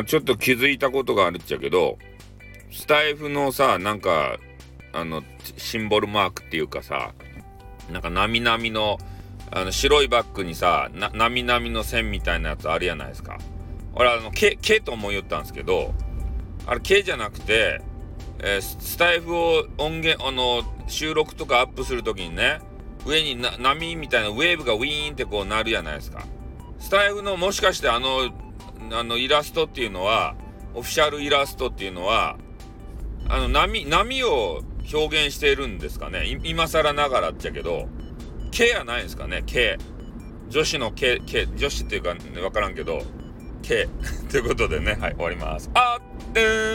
あちょっと気づいたことがあるっちゃけどスタイフのさなんかあのシンボルマークっていうかさなんかなみなみのあの白いバッグにさなみなみの線みたいなやつあるやないですか。俺あの毛毛と思いよったんですけどあれ毛じゃなくて、えー、スタイフを音源あの収録とかアップする時にね上に波みたいなウェーブがウィーンってこうなるじゃないですか。スタイフのもしかしてあのあのイラストっていうのはオフィシャルイラストっていうのはあの波波を表現しているんですかね。今更ながらっちゃけど K やないんですかね。K 女子の K, K 女子っていうか分からんけど K ということでね。はい終わります。あっでー